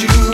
you.